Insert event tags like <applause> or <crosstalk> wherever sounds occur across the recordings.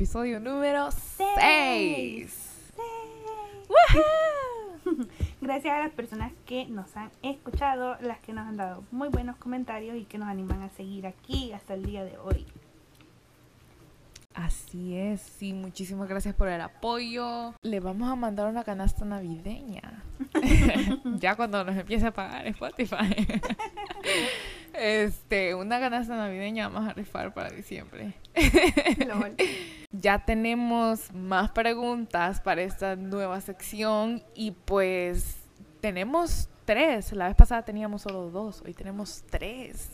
episodio número 6. Gracias a las personas que nos han escuchado, las que nos han dado muy buenos comentarios y que nos animan a seguir aquí hasta el día de hoy. Así es, sí, muchísimas gracias por el apoyo. Le vamos a mandar una canasta navideña. <laughs> ya cuando nos empiece a pagar Spotify. <laughs> este, una canasta navideña vamos a rifar para diciembre. <laughs> ya tenemos más preguntas para esta nueva sección y pues tenemos tres. La vez pasada teníamos solo dos, hoy tenemos tres.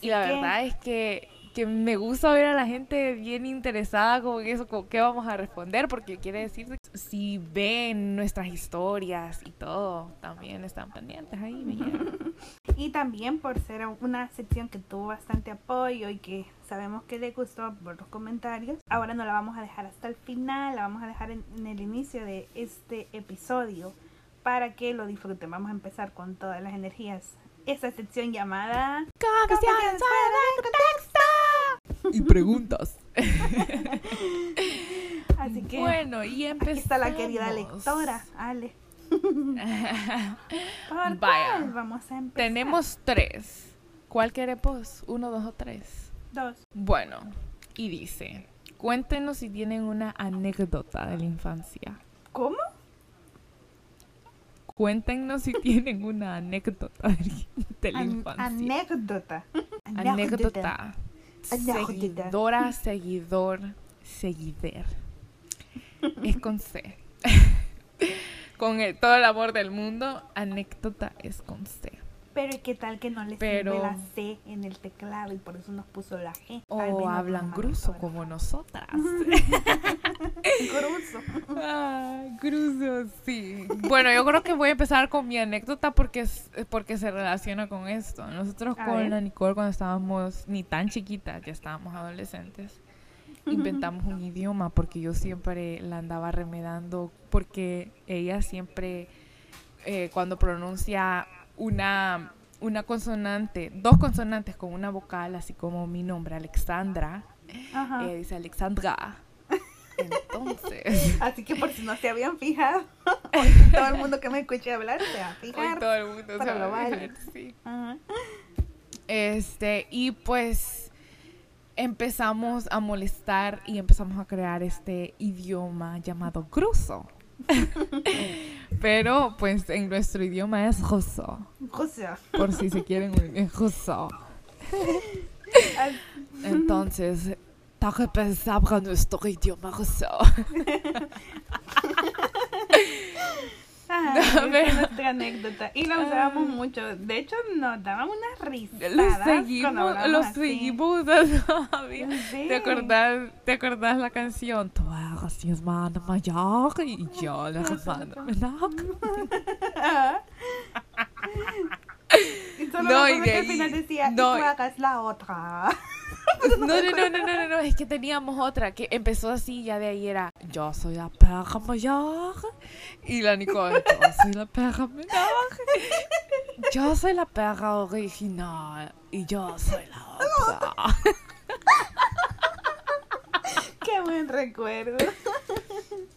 y la verdad es que que me gusta ver a la gente bien interesada con eso, con qué vamos a responder, porque quiere decir que si ven nuestras historias y todo, también están pendientes ahí. <laughs> y también por ser una sección que tuvo bastante apoyo y que sabemos que le gustó por los comentarios, ahora no la vamos a dejar hasta el final, la vamos a dejar en, el inicio de este episodio para que lo disfruten. Vamos a empezar con todas las energías. Esa sección llamada de contexto y preguntas. <laughs> Así que bueno, y empezamos. Aquí está la querida lectora, Ale. <laughs> Vaya. Vamos a empezar. Tenemos tres. ¿Cuál queremos? ¿Uno, dos o tres? Dos. Bueno, y dice, cuéntenos si tienen una anécdota de la infancia. ¿Cómo? Cuéntenos si tienen una anécdota de la infancia. Anécdota. Anécdota. Seguidora, seguidor, seguider. <laughs> Es con C. <laughs> con todo el amor del mundo, anécdota es con C. Pero ¿qué tal que no les Pero, la C en el teclado y por eso nos puso la G? O hablan gruso como nosotras. <laughs> <laughs> gruso. Ah, gruso, sí. Bueno, yo creo que voy a empezar con mi anécdota porque, porque se relaciona con esto. Nosotros con la Nicole cuando estábamos ni tan chiquitas, ya estábamos adolescentes, <laughs> inventamos un idioma porque yo siempre la andaba remedando porque ella siempre eh, cuando pronuncia una, una consonante, dos consonantes con una vocal, así como mi nombre, Alexandra, eh, dice Alexandra. Entonces. <laughs> Así que por si no se habían fijado, <laughs> todo el mundo que me escuche hablar se va a fijar. todo el mundo se va a fijar, sí. Este, y pues empezamos a molestar y empezamos a crear este idioma llamado cruzo. <laughs> Pero pues en nuestro idioma es ruso. Por si se quieren unir, ruso. Entonces, que pensaba nuestro idioma ruso. es nuestra anécdota. Y la usábamos mucho. De hecho, nos daban unas risas. Lo seguimos, lo seguimos todavía. ¿Te acordás, ¿Te acordás la canción? Tú eres mi hermana mayor y yo la hermana menor. <laughs> y solo no, y de al final decía, no, y tú hagas la otra. No, no, no, no, no, no, es que teníamos otra que empezó así, ya de ahí era yo soy la perra mayor y la Nicole, yo soy la perra menor, yo soy la perra original y yo soy la otra. Qué buen recuerdo.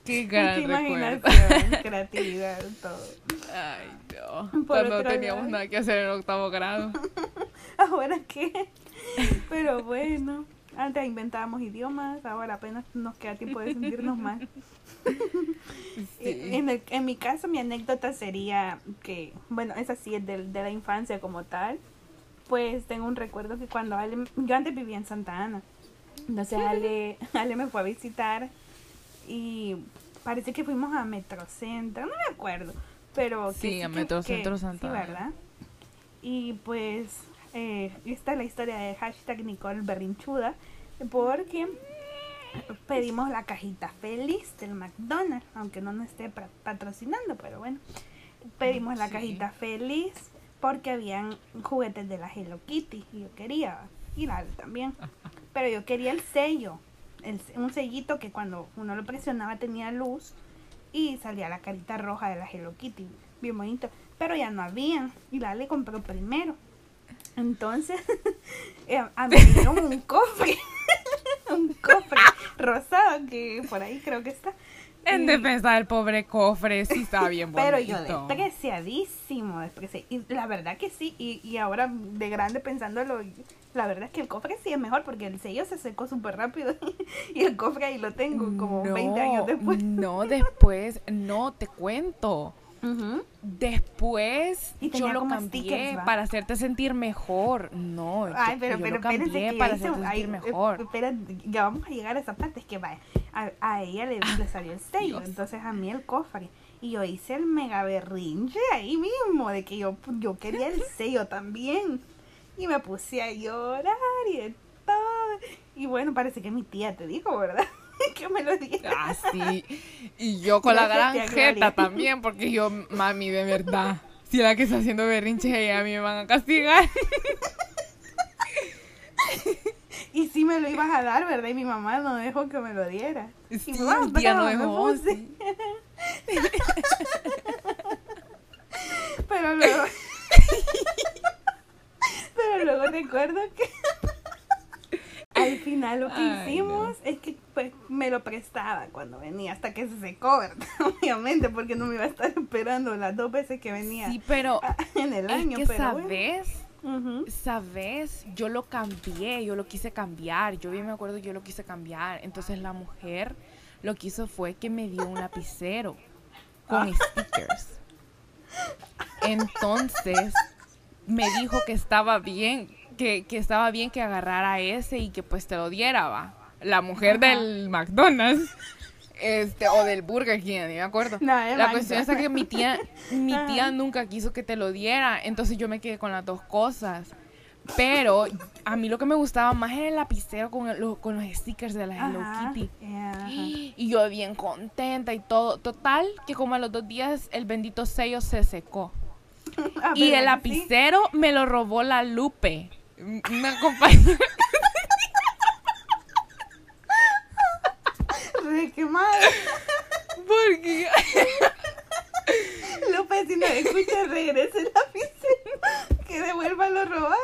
Qué gran imaginación, creatividad, todo. Ay, no. Cuando teníamos nada que hacer en octavo grado. <laughs> Ahora qué. <laughs> Pero bueno, antes inventábamos idiomas, ahora apenas nos queda tiempo de sentirnos mal. <laughs> En, en mi caso, mi anécdota sería que, bueno, esa sí es de, de la infancia como tal. Pues tengo un recuerdo que cuando Ale, yo antes vivía en Santa Ana. Entonces Ale, <laughs> Ale me fue a visitar y parece que fuimos a Metrocentro, no me acuerdo. Pero sí, a Metrocentro Santa Ana. Sí, ¿verdad? Y pues eh, esta es la historia de hashtag Nicole Berrinchuda, porque pedimos la cajita feliz del McDonald's, aunque no nos esté patrocinando, pero bueno, pedimos la cajita feliz porque habían juguetes de la Hello Kitty y yo quería ir al también, <laughs> pero yo quería el sello, el, un sellito que cuando uno lo presionaba tenía luz y salía la carita roja de la Hello Kitty, bien bonito, pero ya no había y la le compró primero. Entonces, <laughs> eh, a mí me dieron un cofre, <laughs> un cofre rosado que por ahí creo que está. En defensa del pobre cofre, sí está bien bonito. <laughs> Pero yo despreciadísimo, despreciadísimo. Y la verdad que sí, y, y ahora de grande pensándolo, la verdad es que el cofre sí es mejor porque el sello se secó súper rápido y el cofre ahí lo tengo como 20 años después. No, después, no, te cuento. Después yo lo cambié para hacerte sentir mejor. No, Ay, pero, yo, pero lo cambié para hacerte sentir mejor. Espera, ya vamos a llegar a esa parte. Es que vaya, a, ella le, le, salió el sello, entonces a mí el cofre. Y yo hice el mega berrinche ahí mismo de que yo, yo quería el <laughs> sello también. Y me puse a llorar y todo. Y bueno, parece que mi tía te dijo, ¿verdad? Que me lo diera. Ah, sí. Y yo con la gran jeta también, porque yo, mami, de verdad, si la que está haciendo berrinche, a mí me van a castigar. y sí me lo ibas a dar, ¿verdad? Y mi mamá no dejó que me lo diera. Sí, y mamá, tía no dejó. <laughs> Pero luego... <laughs> Pero luego recuerdo que <laughs> al final lo que hicimos es me lo prestaba cuando venía hasta que se secó, ¿verdad? <laughs> Obviamente, porque no me iba a estar esperando las dos veces que venía sí, pero en el año. que sabes, sabes, yo lo cambié, yo lo quise cambiar, yo bien me acuerdo yo lo quise cambiar. Entonces la mujer lo que hizo fue que me dio un lapicero con ah. stickers. Entonces me dijo que estaba bien, que, que, estaba bien que agarrara ese y que pues te lo diera, va. La mujer del McDonald's. Este, o del Burger King, ni me acuerdo. la cuestión es que mi tía, mi tía nunca quiso que te lo diera, entonces yo me quedé con las dos cosas. Pero a mí lo que me gustaba más era el lapicero con, con los stickers de la Hello Kitty. Y yo bien contenta y todo. Total, que como a los dos días el bendito sello se secó. <laughs> y el lapicero me lo robó la Lupe. Una compañera. Re quemada. ¿Por qué? Lupe, <laughs> si no escucha, regrese el lapicero. Que devuelva lo robado.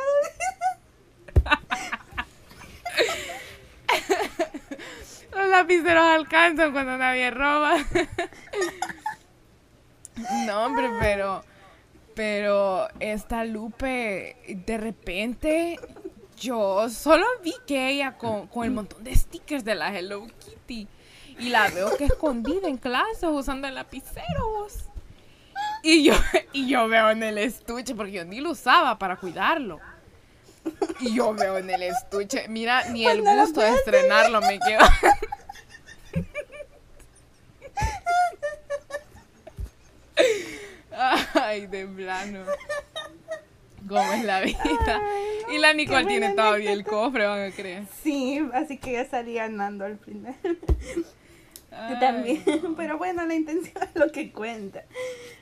Los lapiceros alcanzan cuando nadie roba. No, hombre, pero pero esta Lupe, de repente, yo solo vi que ella con, el montón de stickers de la Hello Kitty. Y la veo que escondida en clase usando el lapicero. Y yo, y yo veo en el estuche, porque yo ni lo usaba para cuidarlo. Y yo veo en el estuche, mira, ni el gusto de estrenarlo me quedó. Ay, de plano. ¿Cómo es la vida? y la Nicole tiene todavía el cofre, van a creer. Sí, así que ya salía andando al final. Yo también, <laughs> pero bueno, la intención es lo que cuenta.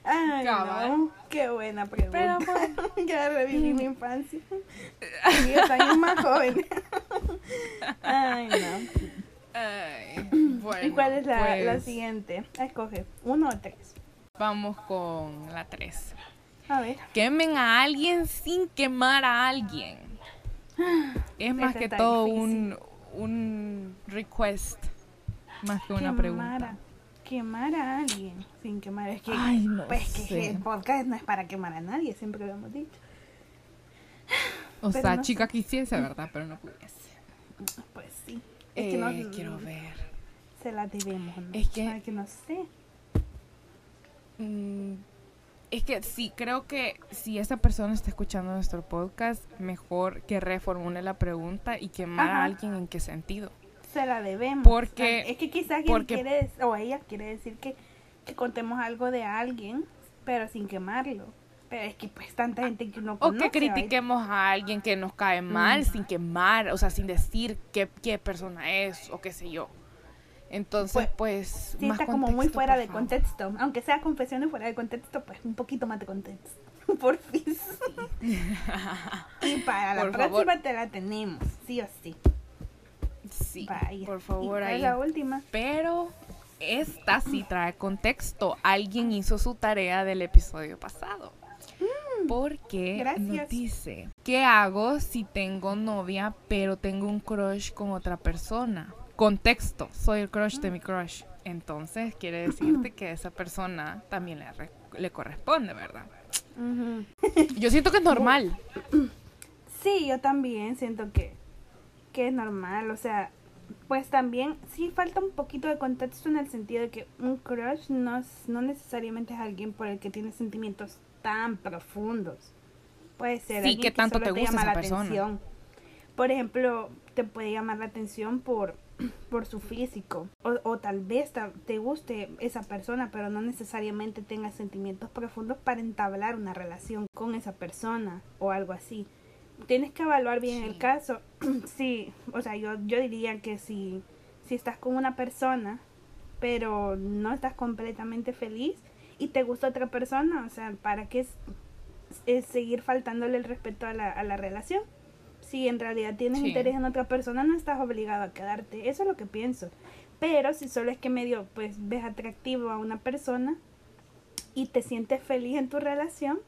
Ay, no, qué buena pregunta. Pero bueno. <laughs> ya reviví mi infancia. Diez años más joven. <laughs> Ay, no. Ay, bueno, ¿Y cuál es la, la pues siguiente? Escoge, uno o tres. Vamos con la 3. A ver. Quemen a alguien sin quemar a alguien. Es más que todo un, un request, más que una pregunta. Quemar a alguien sin quemar. Es que, Ay, no pues que el podcast no es para quemar a nadie, siempre lo hemos dicho. O sea, chica quisiese, ¿verdad? Pero no pudiese. Pues sí. Es que no, eh, quiero ver. Se la debemos, ¿no? Es que, que no sé. Mm, es que sí, creo que si esa persona está escuchando nuestro podcast, mejor que reformule la pregunta y quemar a alguien en qué sentido. Se la debemos. Porque. Es que quizás quiere, o ella quiere decir que, que contemos algo de alguien, pero sin quemarlo. Pero es que pues tanta gente que no conoce. O que critiquemos a alguien que nos cae mal mm. sin quemar, o sea, sin decir qué, qué persona es o qué sé yo. Entonces, pues, sí, está como muy fuera de contexto. Aunque sea confesiones fuera de contexto, pues un poquito más de contexto. <laughs> por fin. y para <laughs> la próxima te la tenemos, sí o sí. Sí, por favor, ahí. la última. Pero esta sí trae contexto. Alguien hizo su tarea del episodio pasado. Mm, porque nos dice, ¿qué hago si tengo novia pero tengo un crush con otra persona? contexto, soy el crush de mi crush. Entonces quiere decirte que esa persona también le, le corresponde, ¿verdad? Yo siento que es normal. Sí, yo también siento que, que es normal. O sea, pues también sí falta un poquito de contexto en el sentido de que un crush no, no necesariamente es alguien por el que tiene sentimientos tan profundos. Puede ser sí, que tanto te, gusta llama la atención. Por ejemplo, te puede llamar la atención por, <clears throat> por su físico. O, o tal vez te guste esa persona, pero no necesariamente tenga sentimientos profundos para entablar una relación con esa persona o algo así tienes que evaluar bien el caso. <clears throat> sí, o sea, yo, yo diría que si, si estás con una persona, pero no estás completamente feliz y te gusta otra persona, o sea, ¿para qué es, seguir faltándole el respeto a la, a la relación? Si en realidad tienes interés en otra persona, no estás obligado a quedarte. Eso es lo que pienso. Pero si solo es que medio, pues, ves atractivo a una persona y te sientes feliz en tu relación,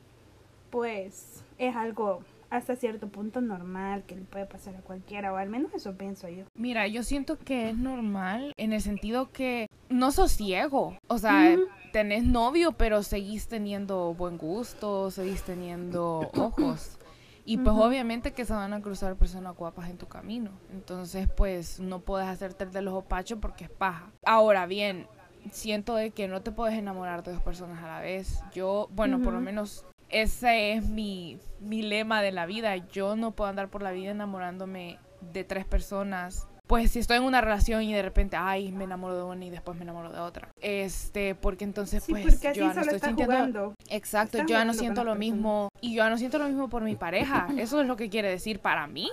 pues es algo hasta cierto punto normal, que le puede pasar a cualquiera, o al menos eso pienso yo. Mira, yo siento que es normal en el sentido que no sos ciego, o sea, tenés novio, pero seguís teniendo buen gusto, seguís teniendo ojos. Y pues obviamente que se van a cruzar personas guapas en tu camino. Entonces pues no puedes hacerte de los opachos porque es paja. Ahora bien, siento de que no te puedes enamorar de dos personas a la vez. Yo, bueno, por lo menos ese es mi, mi lema de la vida. Yo no puedo andar por la vida enamorándome de tres personas pues si estoy en una relación y de repente, ay, me enamoro de una y después me enamoro de otra. Este, porque entonces pues yo ya no estoy sintiendo Exacto, yo ya no siento lo mismo y yo ya no siento lo mismo por mi pareja. <laughs> Eso es lo que quiere decir para mí.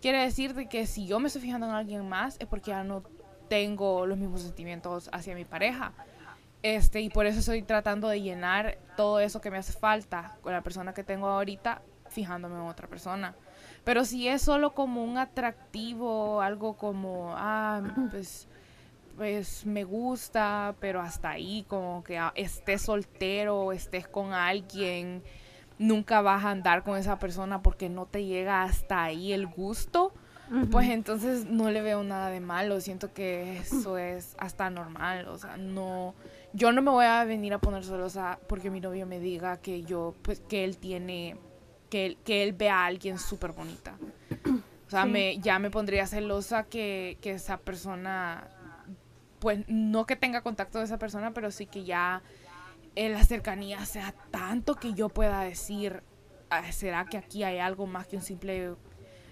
Quiere decir de que si yo me estoy fijando en alguien más es porque ya no tengo los mismos sentimientos hacia mi pareja. Este, y por eso estoy tratando de llenar todo eso que me hace falta con la persona que tengo ahorita, fijándome en otra persona. Pero si es solo como un atractivo, algo como, ah, <clears throat> pues, pues me gusta, pero hasta ahí, como que ah, estés soltero, estés con alguien, nunca vas a andar con esa persona porque no te llega hasta ahí el gusto pues entonces no le veo nada de malo, siento que eso es hasta normal, o sea, no, yo no me voy a venir a poner celosa porque mi novio me diga que yo, pues que él tiene, que él, que él vea a alguien súper bonita. O sea, me, ya me pondría celosa que, que esa persona, pues no que tenga contacto de esa persona, pero sí que ya en la cercanía sea tanto que yo pueda decir, ah, ¿será que aquí hay algo más que un simple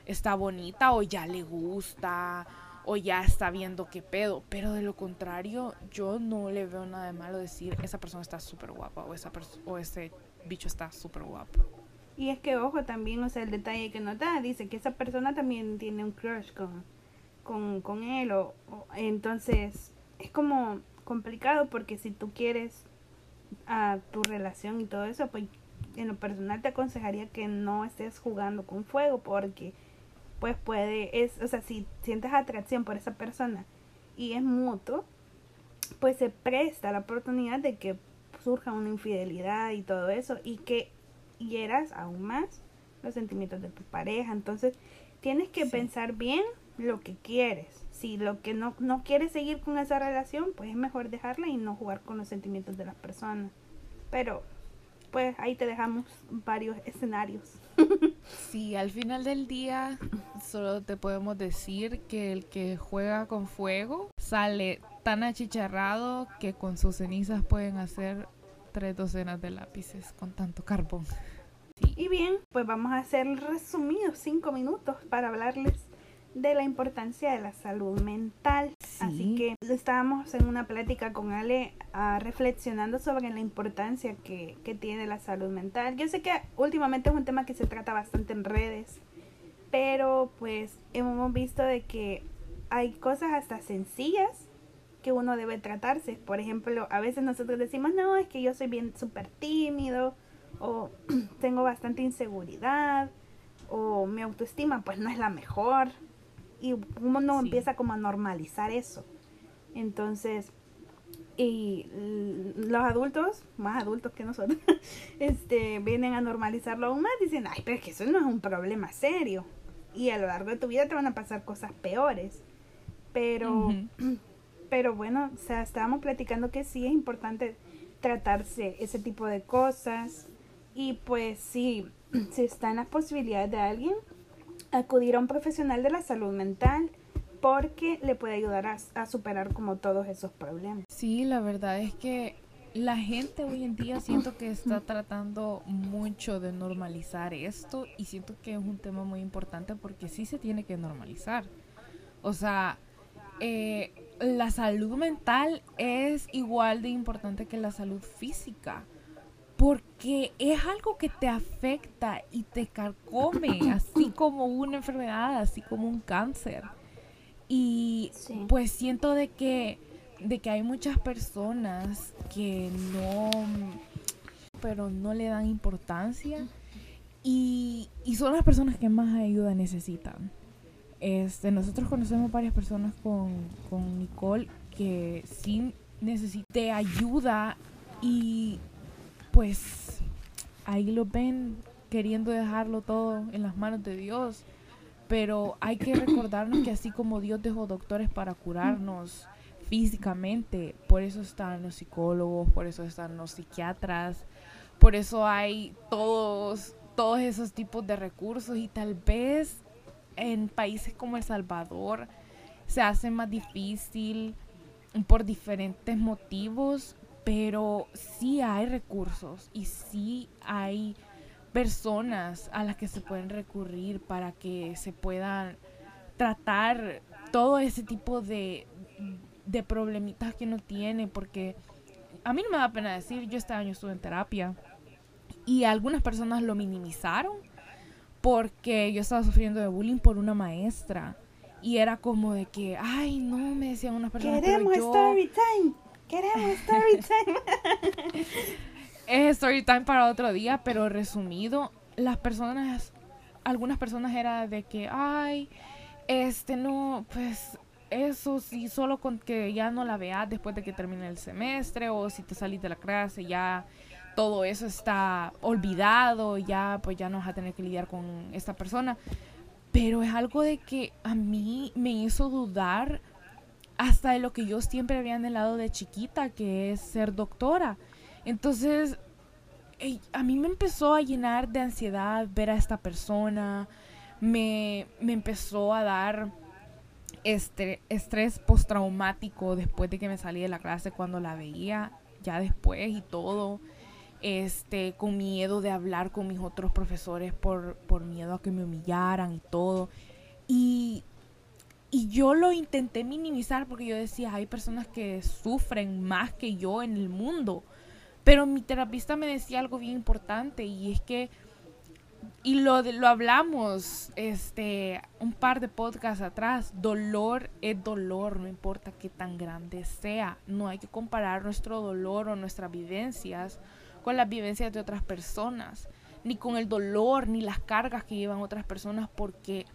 está bonita o ya le gusta o ya está viendo qué pedo. Pero de lo contrario, yo no le veo nada de malo decir esa persona está súper guapa o, esa o ese bicho está súper guapo. Y es que, ojo, también, o sea, el detalle que nota, dice que esa persona también tiene un crush con, con, con él. O, entonces, es como complicado porque si tú quieres a tu relación y todo eso, pues en lo personal te aconsejaría que no estés jugando con fuego porque pues puede, es, o sea, si sientes atracción por esa persona y es mutuo, pues se presta la oportunidad de que surja una infidelidad y todo eso y que hieras aún más los sentimientos de tu pareja. Entonces, tienes que pensar bien lo que quieres. Si lo que no, no quieres seguir con esa relación, pues es mejor dejarla y no jugar con los sentimientos de las personas. Pero, pues ahí te dejamos varios escenarios. <laughs> Sí, al final del día solo te podemos decir que el que juega con fuego sale tan achicharrado que con sus cenizas pueden hacer tres docenas de lápices con tanto carbón. Y bien, pues vamos a hacer resumidos cinco minutos para hablarles de la importancia de la salud mental. Así que estábamos en una plática con Ale uh, reflexionando sobre la importancia que, que tiene la salud mental. Yo sé que últimamente es un tema que se trata bastante en redes, pero pues hemos visto de que hay cosas hasta sencillas que uno debe tratarse. Por ejemplo, a veces nosotros decimos, no, es que yo soy bien súper tímido o <clears throat> tengo bastante inseguridad o mi autoestima pues no es la mejor y uno empieza como a normalizar eso. Entonces, y los adultos, más adultos que nosotros, <laughs> este, vienen a normalizarlo aún más, dicen, ay, pero es que eso no es un problema serio. Y a lo largo de tu vida te van a pasar cosas peores. Pero, <clears throat> pero bueno, o sea, estábamos platicando que sí es importante tratarse ese tipo de cosas. Y pues sí, si <clears throat> están las posibilidades de alguien, acudir a un profesional de la salud mental porque le puede ayudar a, a, superar como todos esos problemas. Sí, la verdad es que la gente hoy en día siento que está tratando mucho de normalizar esto y siento que es un tema muy importante porque sí se tiene que normalizar. O sea, eh, la salud mental es igual de importante que la salud física porque es algo que te afecta y te carcome, así como una enfermedad, así como un cáncer. Y pues siento de que, de que hay muchas personas que no, pero no le dan importancia y, y son las personas que más ayuda necesitan. Este, nosotros conocemos varias personas con, con Nicole que sí necesitan ayuda y pues ahí lo ven queriendo dejarlo todo en las manos de Dios. Pero hay que recordarnos que así como Dios dejó doctores para curarnos físicamente, por eso están los psicólogos, por eso están los psiquiatras, por eso hay todos, todos esos tipos de recursos y tal vez en países como El Salvador se hace más difícil por diferentes motivos, pero sí hay recursos y sí hay personas a las que se pueden recurrir para que se puedan tratar todo ese tipo de, de problemitas que uno tiene, porque a mí no me da pena decir, yo este año estuve en terapia y algunas personas lo minimizaron porque yo estaba sufriendo de bullying por una maestra y era como de que, ay, no, me decían unas personas. Queremos story time. Queremos story time. <laughs> es story time para otro día, pero resumido, las personas, algunas personas era de que, ay, este no, pues eso sí, solo con que ya no la veas después de que termine el semestre o si te salís de la clase ya todo eso está olvidado, ya pues ya no vas a tener que lidiar con esta persona. Pero es algo de que a mí me hizo dudar hasta de lo que yo siempre había anhelado de chiquita, que es ser doctora. Entonces, a mí me empezó a llenar de ansiedad ver a esta persona, me, me empezó a dar este, estrés postraumático después de que me salí de la clase cuando la veía, ya después y todo este, con miedo de hablar con mis otros profesores por, por miedo a que me humillaran y todo. Y, y yo lo intenté minimizar porque yo decía, hay personas que sufren más que yo en el mundo. Pero mi terapista me decía algo bien importante y es que, y lo, lo hablamos este, un par de podcasts atrás, dolor es dolor, no importa qué tan grande sea. No hay que comparar nuestro dolor o nuestras vivencias con las vivencias de otras personas, ni con el dolor, ni las cargas que llevan otras personas, porque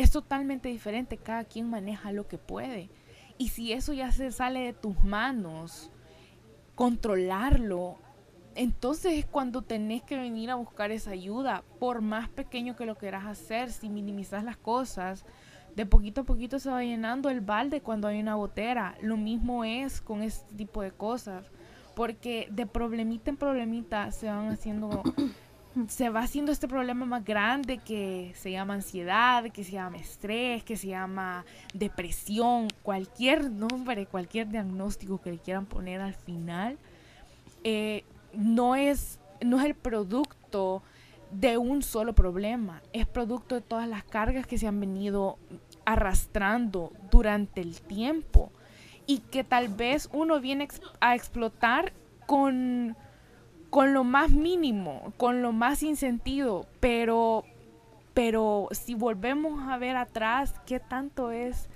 es totalmente diferente, cada quien maneja lo que puede. Y si eso ya se sale de tus manos, controlarlo, entonces es cuando tenés que venir a buscar esa ayuda, por más pequeño que lo quieras hacer, si minimizas las cosas, de poquito a poquito se va llenando el balde cuando hay una botera. Lo mismo es con este tipo de cosas porque de problemita en problemita se van haciendo se va haciendo este problema más grande que se llama ansiedad, que se llama estrés, que se llama depresión, cualquier nombre, cualquier diagnóstico que le quieran poner al final, eh, no, es, no es el producto de un solo problema, es producto de todas las cargas que se han venido arrastrando durante el tiempo y que tal vez uno viene a explotar con, con lo más mínimo, con lo más sin sentido, pero, pero si volvemos a ver atrás, ¿qué tanto es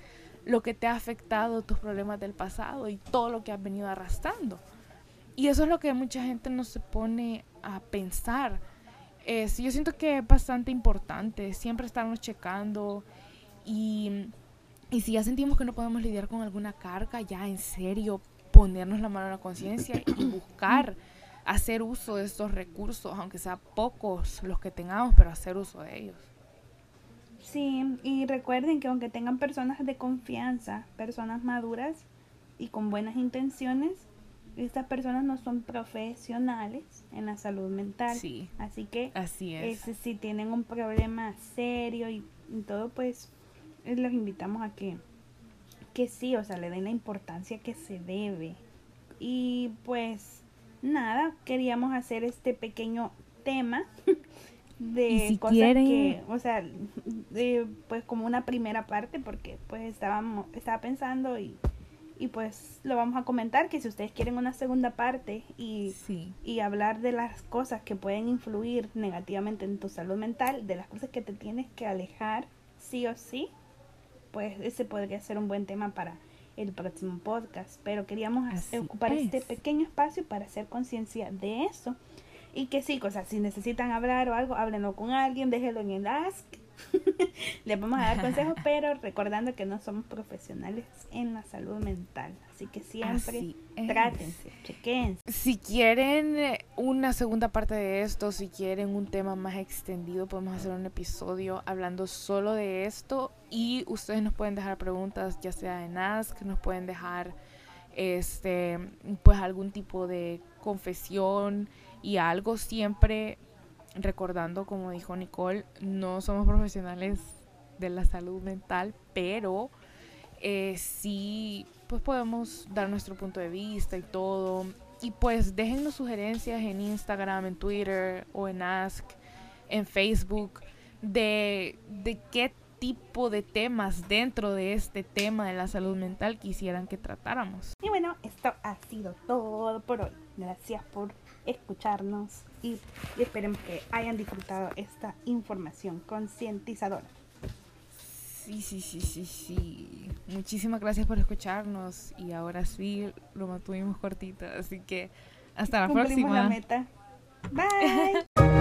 lo que te ha afectado tus problemas del pasado y todo lo que has venido arrastrando? Y eso es lo que mucha gente no se pone a pensar. Es, yo siento que es bastante importante siempre estarnos checando y y si ya sentimos que no podemos lidiar con alguna carga, ya en serio ponernos la mano en la conciencia y buscar hacer uso de estos recursos, aunque sea pocos los que tengamos, pero hacer uso de ellos. Sí, y recuerden que aunque tengan personas de confianza, personas maduras y con buenas intenciones, estas personas no son profesionales en la salud mental. Sí. Así que Así es. si tienen un problema serio y, y todo, pues eh, los invitamos a que, que sí, o sea, le den la importancia que se debe. Y pues nada, queríamos hacer este pequeño tema <laughs> de si cosas quieren- que, o sea, de, pues como una primera parte, porque pues estábamos, estaba pensando y, y pues lo vamos a comentar, que si ustedes quieren una segunda parte y Sí. y hablar de las cosas que pueden influir negativamente en tu salud mental, de las cosas que te tienes que alejar sí o sí, pues ese podría ser un buen tema para el próximo podcast. Pero queríamos Así ocupar este es. pequeño espacio para hacer conciencia de eso. Y que sí, cosas, si necesitan hablar o algo, háblenlo con alguien, déjenlo en el ask. <laughs> Les vamos a dar consejos, <laughs> pero recordando que no somos profesionales en la salud mental. Así que siempre Así trátense, chequense. Si quieren eh, una segunda parte de esto, si quieren un tema más extendido, podemos hacer un episodio hablando solo de esto y ustedes nos pueden dejar preguntas, ya sea en Ask, nos pueden dejar este pues algún tipo de confesión y algo siempre recordando como dijo Nicole, no somos profesionales de la salud mental, pero eh, sí pues podemos dar nuestro punto de vista y todo. Y pues déjennos sugerencias en Instagram, en Twitter o en Ask, en Facebook, de, de qué tipo de temas dentro de este tema de la salud mental quisieran que tratáramos. Y bueno, esto ha sido todo por hoy. Gracias por escucharnos y esperemos que hayan disfrutado esta información concientizadora. Sí, sí, sí, sí, sí. Muchísimas gracias por escucharnos y ahora sí lo mantuvimos cortito, así que hasta la Cumplimos próxima. la meta. Bye. <laughs>